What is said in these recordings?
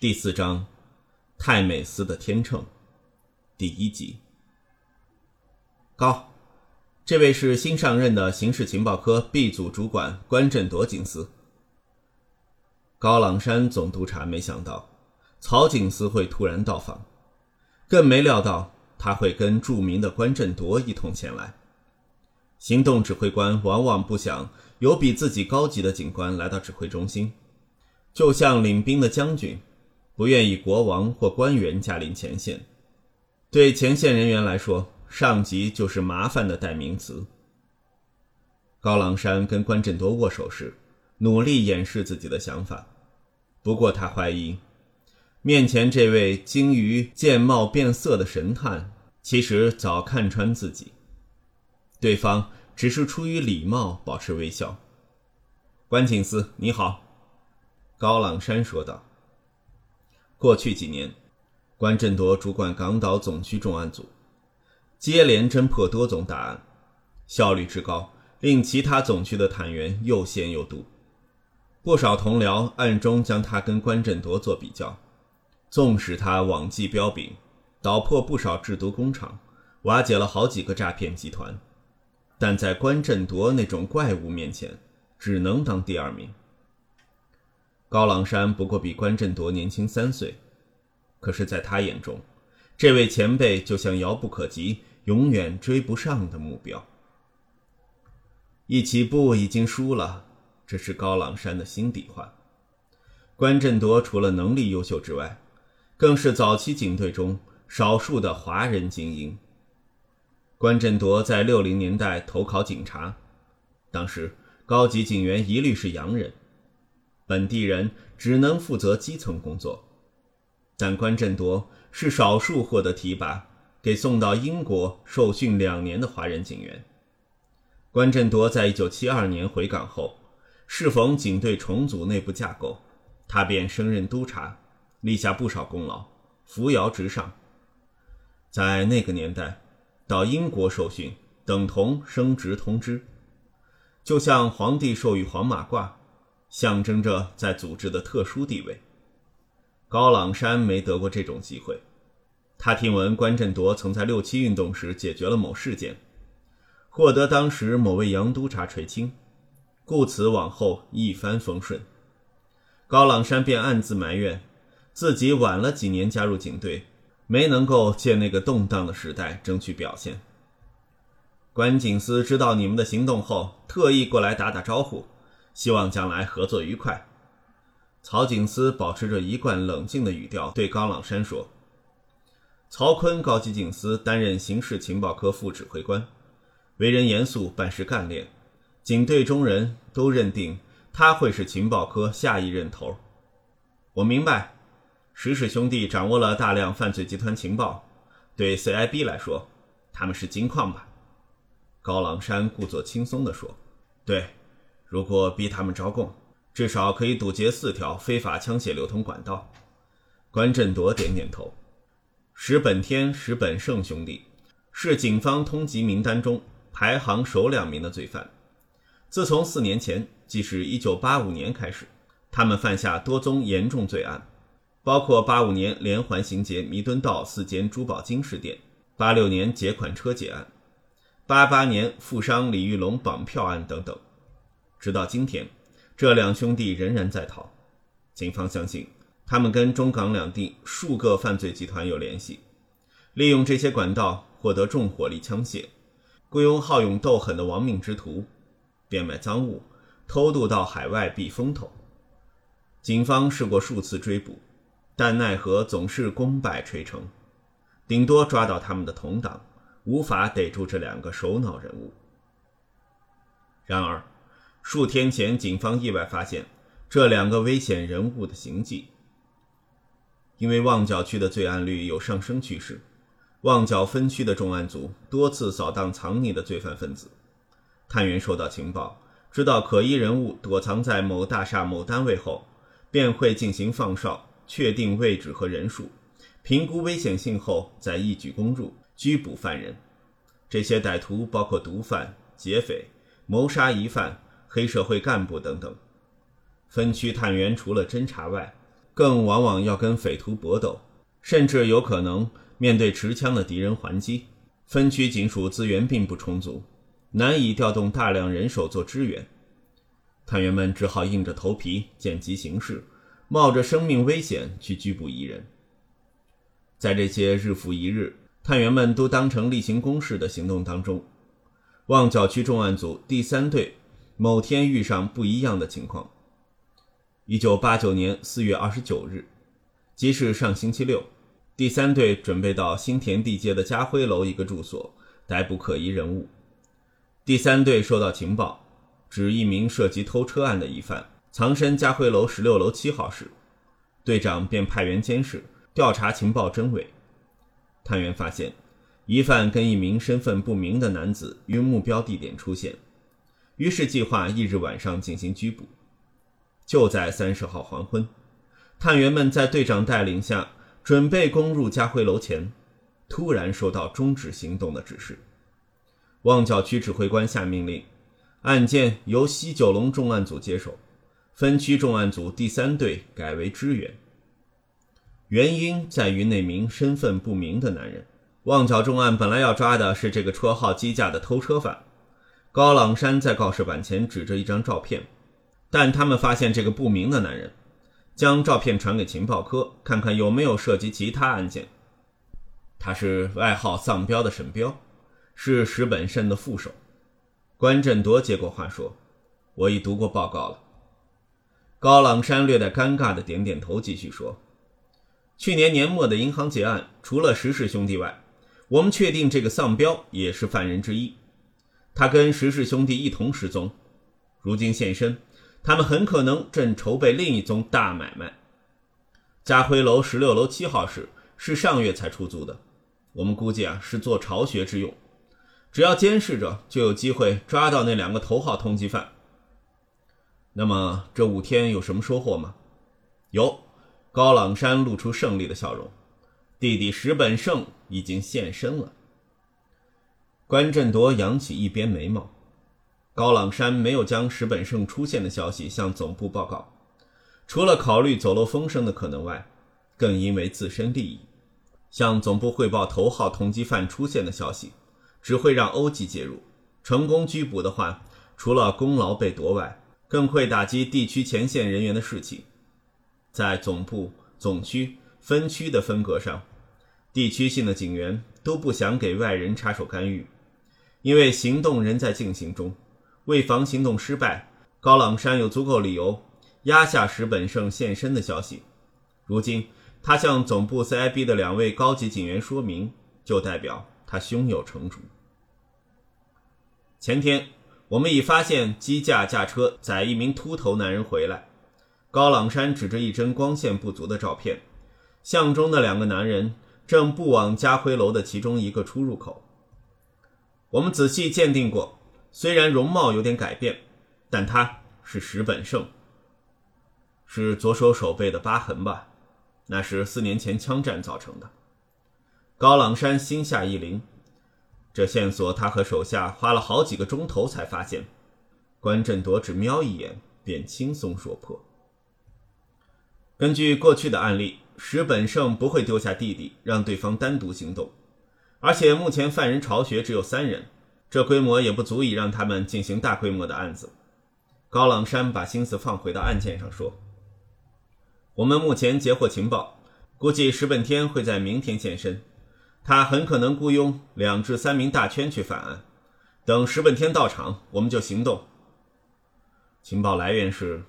第四章，泰美斯的天秤，第一集。高，这位是新上任的刑事情报科 B 组主管关振铎警司。高朗山总督察没想到曹警司会突然到访，更没料到他会跟著名的关振铎一同前来。行动指挥官往往不想有比自己高级的警官来到指挥中心，就像领兵的将军。不愿意国王或官员驾临前线，对前线人员来说，上级就是麻烦的代名词。高郎山跟关振铎握手时，努力掩饰自己的想法，不过他怀疑，面前这位精于见貌变色的神探，其实早看穿自己。对方只是出于礼貌保持微笑。关警司，你好，高郎山说道。过去几年，关振铎主管港岛总区重案组，接连侦破多宗大案，效率之高，令其他总区的探员又羡又妒。不少同僚暗中将他跟关振铎做比较，纵使他网际彪炳，捣破不少制毒工厂，瓦解了好几个诈骗集团，但在关振铎那种怪物面前，只能当第二名。高朗山不过比关振铎年轻三岁，可是，在他眼中，这位前辈就像遥不可及、永远追不上的目标。一起步已经输了，这是高朗山的心底话。关振铎除了能力优秀之外，更是早期警队中少数的华人精英。关振铎在六零年代投考警察，当时高级警员一律是洋人。本地人只能负责基层工作，但关振铎是少数获得提拔、给送到英国受训两年的华人警员。关振铎在一九七二年回港后，适逢警队重组内部架构，他便升任督察，立下不少功劳，扶摇直上。在那个年代，到英国受训等同升职通知，就像皇帝授予黄马褂。象征着在组织的特殊地位。高朗山没得过这种机会。他听闻关振铎曾在六七运动时解决了某事件，获得当时某位洋督察垂青，故此往后一帆风顺。高朗山便暗自埋怨，自己晚了几年加入警队，没能够借那个动荡的时代争取表现。关警司知道你们的行动后，特意过来打打招呼。希望将来合作愉快。曹警司保持着一贯冷静的语调对高朗山说：“曹坤高级警司担任刑事情报科副指挥官，为人严肃，办事干练，警队中人都认定他会是情报科下一任头。我明白，石氏兄弟掌握了大量犯罪集团情报，对 CIB 来说，他们是金矿吧？”高朗山故作轻松地说：“对。”如果逼他们招供，至少可以堵截四条非法枪械流通管道。关振铎点点头。石本天、石本胜兄弟是警方通缉名单中排行首两名的罪犯。自从四年前，即是一九八五年开始，他们犯下多宗严重罪案，包括85年连环行劫弥敦道四间珠宝金饰店，86年劫款车劫案，88年富商李玉龙绑票案等等。直到今天，这两兄弟仍然在逃。警方相信，他们跟中港两地数个犯罪集团有联系，利用这些管道获得重火力枪械，雇佣好勇斗狠的亡命之徒，变卖赃物，偷渡到海外避风头。警方试过数次追捕，但奈何总是功败垂成，顶多抓到他们的同党，无法逮住这两个首脑人物。然而。数天前，警方意外发现这两个危险人物的行迹。因为旺角区的罪案率有上升趋势，旺角分区的重案组多次扫荡藏匿的罪犯分子。探员收到情报，知道可疑人物躲藏在某大厦某单位后，便会进行放哨，确定位置和人数，评估危险性后再一举攻入，拘捕犯人。这些歹徒包括毒贩、劫匪、谋杀疑犯。黑社会干部等等，分区探员除了侦查外，更往往要跟匪徒搏斗，甚至有可能面对持枪的敌人还击。分区警署资源并不充足，难以调动大量人手做支援。探员们只好硬着头皮见机行事，冒着生命危险去拘捕疑人。在这些日复一日，探员们都当成例行公事的行动当中，旺角区重案组第三队某天遇上不一样的情况。一九八九年四月二十九日，即是上星期六，第三队准备到新田地街的家辉楼一个住所逮捕可疑人物。第三队收到情报。指一名涉及偷车案的疑犯藏身家辉楼十六楼七号室，队长便派员监视调查情报真伪。探员发现，疑犯跟一名身份不明的男子于目标地点出现，于是计划翌日晚上进行拘捕。就在三十号黄昏，探员们在队长带领下准备攻入家辉楼前，突然收到终止行动的指示。旺角区指挥官下命令。案件由西九龙重案组接手，分区重案组第三队改为支援。原因在于那名身份不明的男人。旺角重案本来要抓的是这个绰号“机架”的偷车犯。高朗山在告示板前指着一张照片，但他们发现这个不明的男人将照片传给情报科，看看有没有涉及其他案件。他是外号“丧彪”的沈彪，是石本胜的副手。关振铎接过话说：“我已读过报告了。”高朗山略带尴尬的点点头，继续说：“去年年末的银行劫案，除了石氏兄弟外，我们确定这个丧彪也是犯人之一。他跟石氏兄弟一同失踪，如今现身，他们很可能正筹备另一宗大买卖。家辉楼十六楼七号室是上月才出租的，我们估计啊是做巢穴之用。”只要监视着，就有机会抓到那两个头号通缉犯。那么这五天有什么收获吗？有，高朗山露出胜利的笑容。弟弟石本胜已经现身了。关振铎扬起一边眉毛。高朗山没有将石本胜出现的消息向总部报告，除了考虑走漏风声的可能外，更因为自身利益，向总部汇报头号通缉犯出现的消息。只会让欧吉介入，成功拘捕的话，除了功劳被夺外，更会打击地区前线人员的士气。在总部、总区、分区的分隔上，地区性的警员都不想给外人插手干预，因为行动仍在进行中。为防行动失败，高朗山有足够理由压下石本胜现身的消息。如今，他向总部 CIB 的两位高级警员说明，就代表。他胸有成竹。前天，我们已发现机架驾车载一名秃头男人回来。高朗山指着一帧光线不足的照片，相中的两个男人正步往家辉楼的其中一个出入口。我们仔细鉴定过，虽然容貌有点改变，但他是石本胜。是左手手背的疤痕吧？那是四年前枪战造成的。高朗山心下一凛，这线索他和手下花了好几个钟头才发现。关振铎只瞄一眼，便轻松说破。根据过去的案例，石本胜不会丢下弟弟，让对方单独行动。而且目前犯人巢穴只有三人，这规模也不足以让他们进行大规模的案子。高朗山把心思放回到案件上，说：“我们目前截获情报，估计石本天会在明天现身。”他很可能雇佣两至三名大圈去犯案，等石本天到场，我们就行动。情报来源是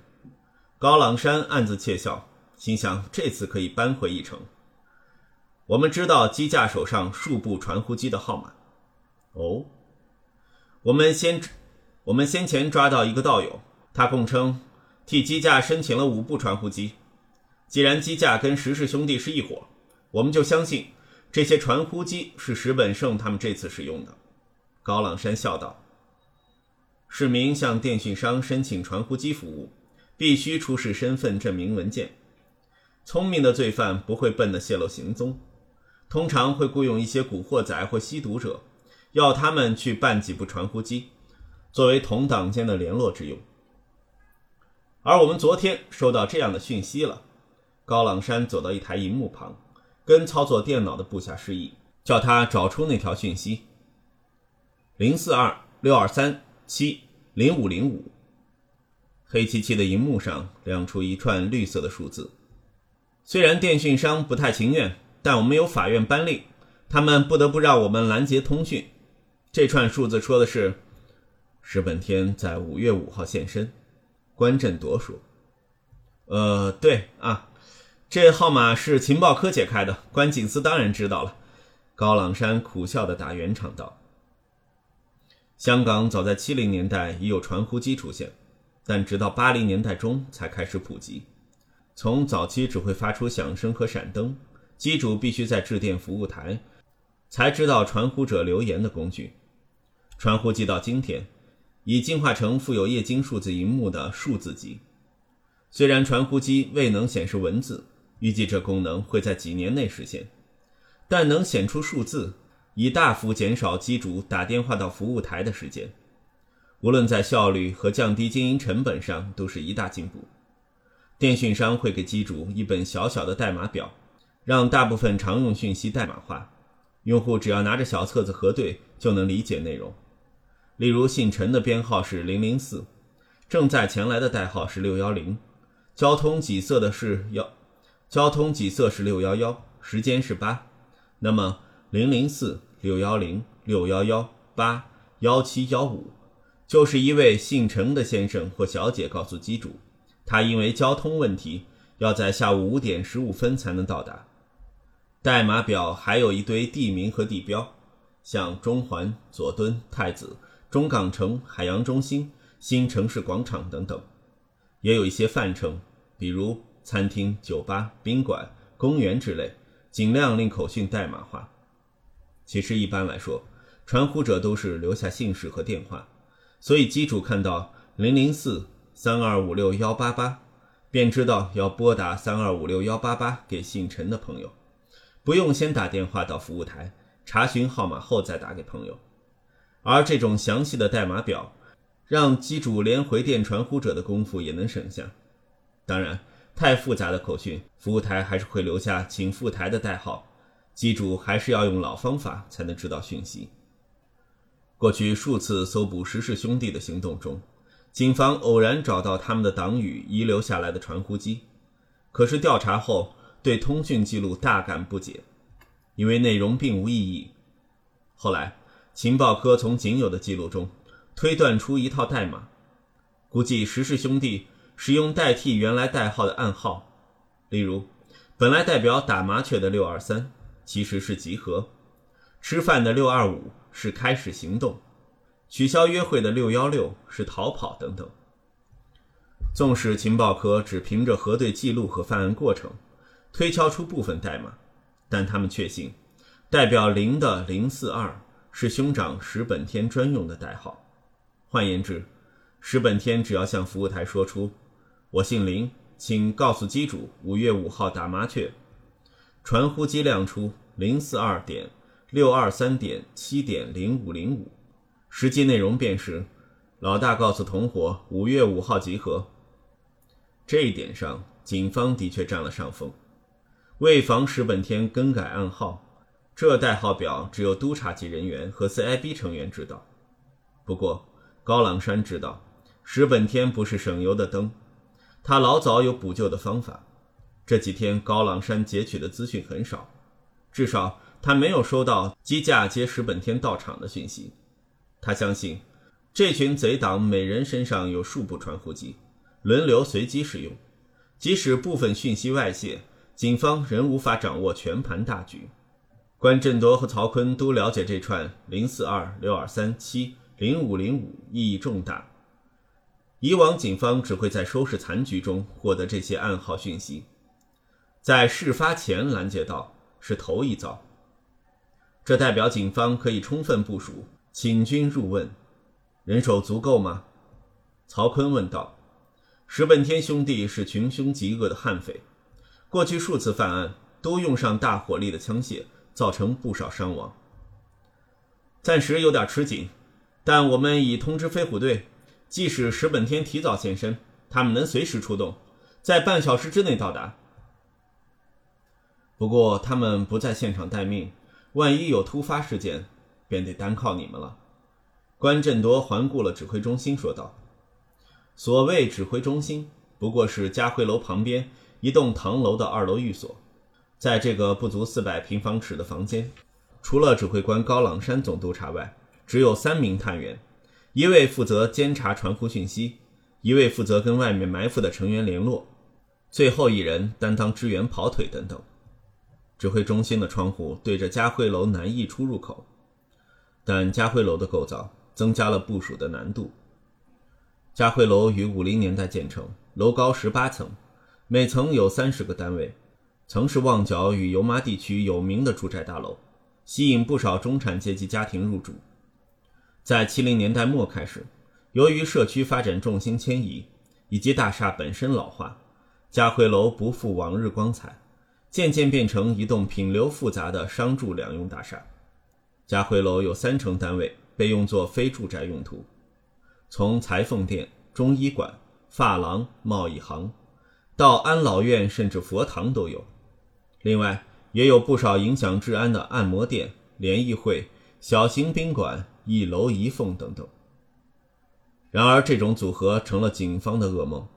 高朗山，暗自窃笑，心想这次可以扳回一城。我们知道机架手上数部传呼机的号码。哦，我们先我们先前抓到一个道友，他供称替机架申请了五部传呼机。既然机架跟石氏兄弟是一伙，我们就相信。这些传呼机是石本胜他们这次使用的，高朗山笑道：“市民向电讯商申请传呼机服务，必须出示身份证明文件。聪明的罪犯不会笨得泄露行踪，通常会雇佣一些古惑仔或吸毒者，要他们去办几部传呼机，作为同党间的联络之用。而我们昨天收到这样的讯息了。”高朗山走到一台荧幕旁，跟操作电脑的部下示意，叫他找出那条讯息：零四二六二三七零五零五。黑漆漆的荧幕上亮出一串绿色的数字。虽然电讯商不太情愿，但我们有法院颁令，他们不得不让我们拦截通讯。这串数字说的是。石本天在五月五号现身，关振铎说：“呃，对啊，这号码是情报科解开的，关警司当然知道了。”高朗山苦笑的打圆场道：“香港早在七零年代已有传呼机出现，但直到八零年代中才开始普及。从早期只会发出响声和闪灯，机主必须在致电服务台，才知道传呼者留言的工具。传呼机到今天。”已进化成附有液晶数字荧幕的数字机，虽然传呼机未能显示文字，预计这功能会在几年内实现，但能显出数字，已大幅减少机主打电话到服务台的时间，无论在效率和降低经营成本上都是一大进步。电讯商会给机主一本小小的代码表，让大部分常用讯息代码化，用户只要拿着小册子核对就能理解内容。例如，姓陈的编号是零零四，正在前来的代号是六幺零，交通几色的是幺，交通几色是六幺幺，时间是八。那么零零四六幺零六幺幺八幺七幺五，就是一位姓陈的先生或小姐告诉机主，他因为交通问题要在下午五点十五分才能到达。代码表还有一堆地名和地标，像中环、佐敦、太子。中港城、海洋中心、新城市广场等等，也有一些泛称，比如餐厅、酒吧、宾馆、公园之类，尽量令口讯代码化。其实一般来说，传呼者都是留下姓氏和电话，所以机主看到零零四三二五六幺八八，便知道要拨打三二五六幺八八给姓陈的朋友，不用先打电话到服务台查询号码后再打给朋友。而这种详细的代码表，让机主连回电传呼者的功夫也能省下。当然，太复杂的口讯，服务台还是会留下请赴台的代号，机主还是要用老方法才能知道讯息。过去数次搜捕石氏兄弟的行动中，警方偶然找到他们的党羽遗留下来的传呼机，可是调查后对通讯记录大感不解，因为内容并无意义。后来。情报科从仅有的记录中推断出一套代码，估计石氏兄弟使用代替原来代号的暗号，例如，本来代表打麻雀的六二三其实是集合，吃饭的六二五是开始行动，取消约会的六幺六是逃跑等等。纵使情报科只凭着核对记录和犯案过程推敲出部分代码，但他们确信，代表零的零四二。是兄长石本天专用的代号，换言之，石本天只要向服务台说出“我姓林，请告诉机主五月五号打麻雀”，传呼机亮出零四二点六二三点七点零五零五，实际内容便是老大告诉同伙五月五号集合。这一点上，警方的确占了上风，为防石本天更改暗号。这代号表只有督察级人员和 CIB 成员知道。不过高朗山知道，石本天不是省油的灯，他老早有补救的方法。这几天高朗山截取的资讯很少，至少他没有收到机架接石本天到场的讯息。他相信，这群贼党每人身上有数部传呼机，轮流随机使用。即使部分讯息外泄，警方仍无法掌握全盘大局。关振铎和曹锟都了解这串零四二六二三七零五零五意义重大。以往警方只会在收拾残局中获得这些暗号讯息，在事发前拦截到是头一遭。这代表警方可以充分部署，请军入瓮。人手足够吗？曹锟问道。石本天兄弟是穷凶极恶的悍匪，过去数次犯案都用上大火力的枪械。造成不少伤亡，暂时有点吃紧，但我们已通知飞虎队，即使石本天提早现身，他们能随时出动，在半小时之内到达。不过他们不在现场待命，万一有突发事件，便得单靠你们了。关振铎环顾了指挥中心，说道：“所谓指挥中心，不过是家辉楼旁边一栋唐楼的二楼寓所。在这个不足四百平方尺的房间，除了指挥官高朗山总督察外，只有三名探员，一位负责监察传呼讯息，一位负责跟外面埋伏的成员联络，最后一人担当支援跑腿等等。指挥中心的窗户对着家徽楼南翼出入口，但家徽楼的构造。”增加了部署的难度。嘉惠楼于五零年代建成，楼高十八层，每层有三十个单位，曾是旺角与油麻地区有名的住宅大楼，吸引不少中产阶级家庭入住。在七零年代末开始，由于社区发展重心迁移以及大厦本身老化，嘉辉楼不复往日光彩，渐渐变成一栋品流复杂的商住两用大厦。嘉辉楼有三层单位。被用作非住宅用途，从裁缝店、中医馆、发廊、贸易行，到安老院甚至佛堂都有。另外，也有不少影响治安的按摩店、联谊会、小型宾馆、一楼一凤等等。然而，这种组合成了警方的噩梦，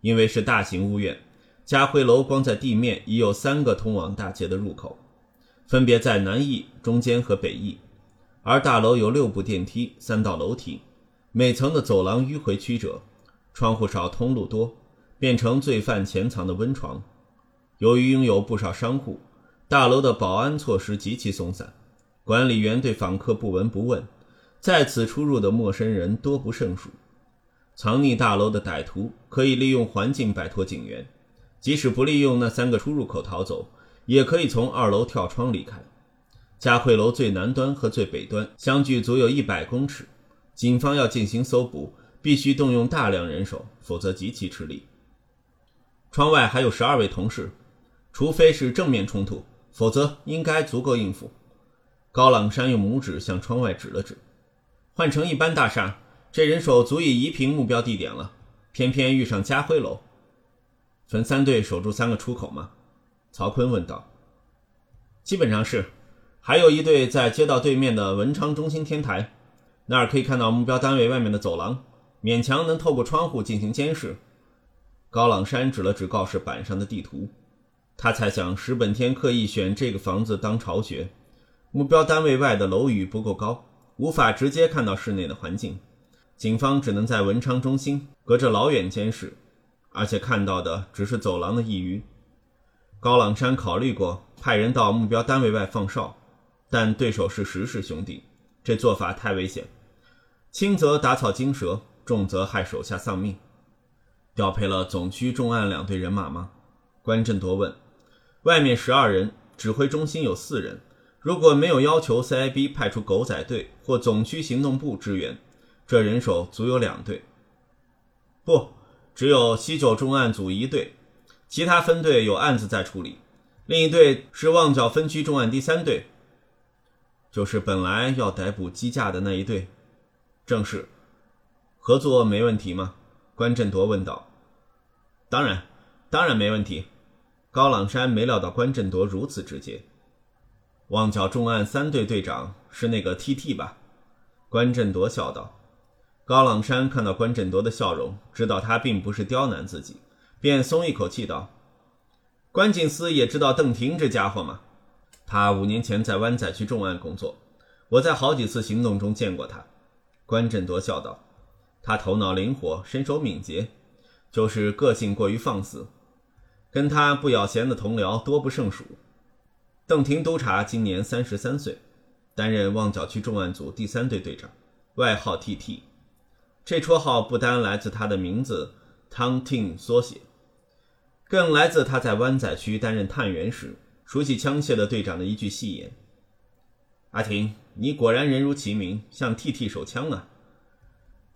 因为是大型屋苑，家辉楼光在地面已有三个通往大街的入口，分别在南翼、中间和北翼。而大楼有六部电梯、三道楼梯，每层的走廊迂回曲折，窗户少、通路多，变成罪犯潜藏的温床。由于拥有不少商户，大楼的保安措施极其松散，管理员对访客不闻不问，在此出入的陌生人多不胜数。藏匿大楼的歹徒可以利用环境摆脱警员，即使不利用那三个出入口逃走，也可以从二楼跳窗离开。嘉惠楼最南端和最北端相距足有一百公尺，警方要进行搜捕，必须动用大量人手，否则极其吃力。窗外还有十二位同事，除非是正面冲突，否则应该足够应付。高朗山用拇指向窗外指了指，换成一般大厦，这人手足以移平目标地点了。偏偏遇上嘉辉楼，分三队守住三个出口吗？曹坤问道。基本上是。还有一队在街道对面的文昌中心天台，那儿可以看到目标单位外面的走廊，勉强能透过窗户进行监视。高朗山指了指告示板上的地图，他猜想石本天刻意选这个房子当巢穴，目标单位外的楼宇不够高，无法直接看到室内的环境，警方只能在文昌中心隔着老远监视，而且看到的只是走廊的一隅。高朗山考虑过派人到目标单位外放哨。但对手是石氏兄弟，这做法太危险，轻则打草惊蛇，重则害手下丧命。调配了总区重案两队人马吗？关振铎问。外面十二人，指挥中心有四人。如果没有要求 CIB 派出狗仔队或总区行动部支援，这人手足有两队。不，只有西九重案组一队，其他分队有案子在处理。另一队是旺角分区重案第三队。就是本来要逮捕机架的那一队，正是合作没问题吗？关振铎问道。当然，当然没问题。高朗山没料到关振铎如此直接。旺角重案三队队长是那个 T T 吧？关振铎笑道。高朗山看到关振铎的笑容，知道他并不是刁难自己，便松一口气道：“关警司也知道邓婷这家伙吗？”他五年前在湾仔区重案工作，我在好几次行动中见过他。关振铎笑道：“他头脑灵活，身手敏捷，就是个性过于放肆。跟他不咬弦的同僚多不胜数。”邓廷督察今年三十三岁，担任旺角区重案组第三队队长，外号 T.T。这绰号不单来自他的名字 tontin 缩写，更来自他在湾仔区担任探员时。熟悉枪械的队长的一句戏言：“阿婷，你果然人如其名，像 TT 手枪啊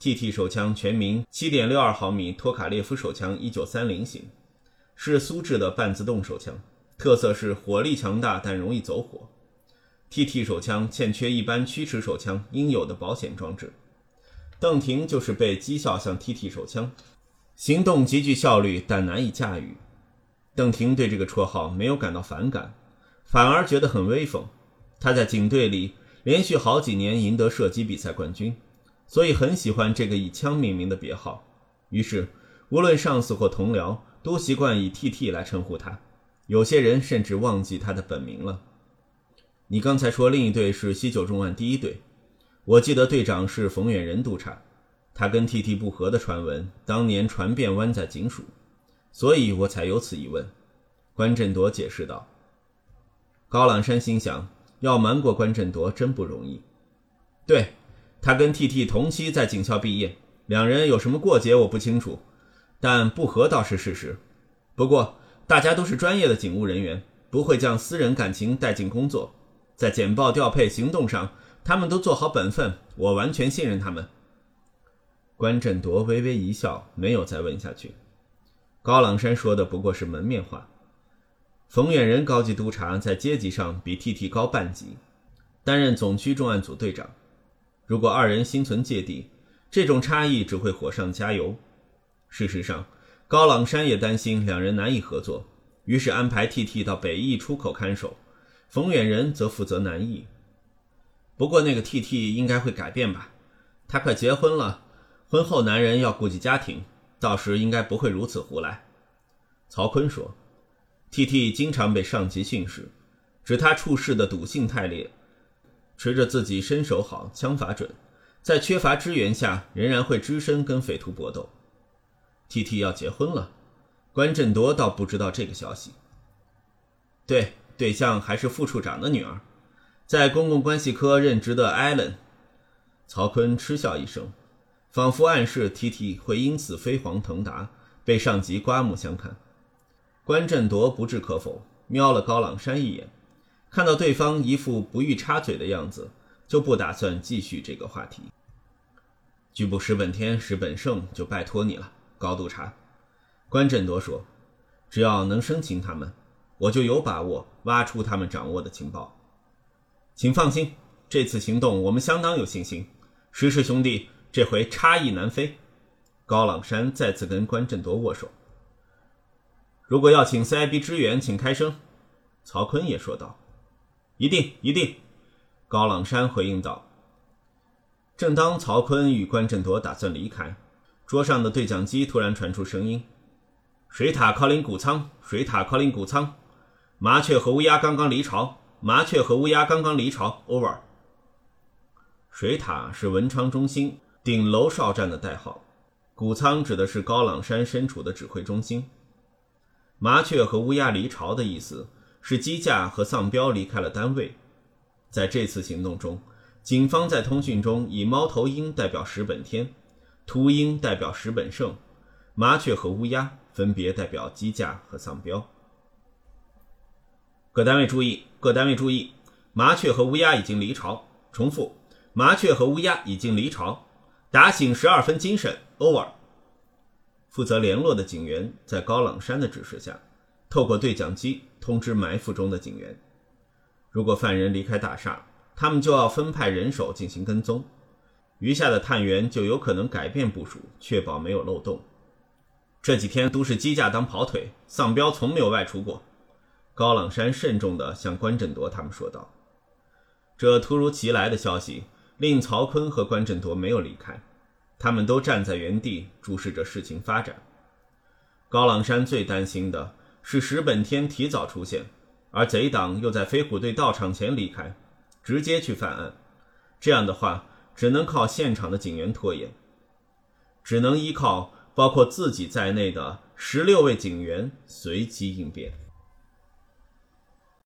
！TT 手枪全名七点六二毫米托卡列夫手枪，一九三零型，是苏制的半自动手枪，特色是火力强大但容易走火。TT 手枪欠缺一般驱驰手枪应有的保险装置。邓婷就是被讥笑像 TT 手枪，行动极具效率但难以驾驭。”邓婷对这个绰号没有感到反感，反而觉得很威风。他在警队里连续好几年赢得射击比赛冠军，所以很喜欢这个以枪命名的别号。于是，无论上司或同僚都习惯以 T.T 来称呼他，有些人甚至忘记他的本名了。你刚才说另一队是西九重案第一队，我记得队长是冯远仁督察，他跟 T.T 不和的传闻当年传遍湾仔警署，所以我才有此疑问。关振铎解释道。高朗山心想，要瞒过关振铎真不容易。对，他跟 T.T 同期在警校毕业。两人有什么过节我不清楚，但不和倒是事实。不过大家都是专业的警务人员，不会将私人感情带进工作。在简报调配行动上，他们都做好本分，我完全信任他们。关振铎微微一笑，没有再问下去。高朗山说的不过是门面话。冯远仁高级督察在阶级上比 T.T 高半级，担任总区重案组队长。如果二人心存芥蒂，这种差异只会火上加油。事实上，高朗山也担心两人难以合作，于是安排 T.T 到北翼出口看守，冯远仁则负责南翼。不过，那个 T.T 应该会改变吧？他快结婚了，婚后男人要顾及家庭，到时应该不会如此胡来。曹坤说：“T.T 经常被上级训斥，指他处事的赌性太烈，持着自己身手好，枪法准。”在缺乏支援下，仍然会只身跟匪徒搏斗。T T 要结婚了，关振铎倒不知道这个消息。对，对象还是副处长的女儿，在公共关系科任职的艾伦。曹坤嗤笑一声，仿佛暗示 T T 会因此飞黄腾达，被上级刮目相看。关振铎不置可否，瞄了高朗山一眼，看到对方一副不欲插嘴的样子，就不打算继续这个话题。局部石本天、石本胜就拜托你了，高督察。关振铎说：“只要能生擒他们，我就有把握挖出他们掌握的情报。请放心，这次行动我们相当有信心。石氏兄弟这回差异难飞。”高朗山再次跟关振铎握手。如果要请 CIB 支援，请开声。曹坤也说道：“一定，一定。”高朗山回应道。正当曹坤与关振铎打算离开，桌上的对讲机突然传出声音：“水塔靠临谷仓，水塔靠临谷仓，麻雀和乌鸦刚刚离巢，麻雀和乌鸦刚刚离巢，over。”水塔是文昌中心顶楼哨站的代号，谷仓指的是高朗山身处的指挥中心。麻雀和乌鸦离巢的意思是机架和丧彪离开了单位，在这次行动中。警方在通讯中以猫头鹰代表石本天，秃鹰代表石本胜，麻雀和乌鸦分别代表机架和丧彪。各单位注意，各单位注意，麻雀和乌鸦已经离巢。重复，麻雀和乌鸦已经离巢。打醒十二分精神，over。负责联络的警员在高朗山的指示下，透过对讲机通知埋伏中的警员，如果犯人离开大厦。他们就要分派人手进行跟踪，余下的探员就有可能改变部署，确保没有漏洞。这几天都是机架当跑腿，丧彪从没有外出过。高朗山慎重地向关振铎他们说道：“这突如其来的消息令曹坤和关振铎没有离开，他们都站在原地注视着事情发展。高朗山最担心的是石本天提早出现，而贼党又在飞虎队到场前离开。”直接去犯案，这样的话只能靠现场的警员拖延，只能依靠包括自己在内的十六位警员随机应变。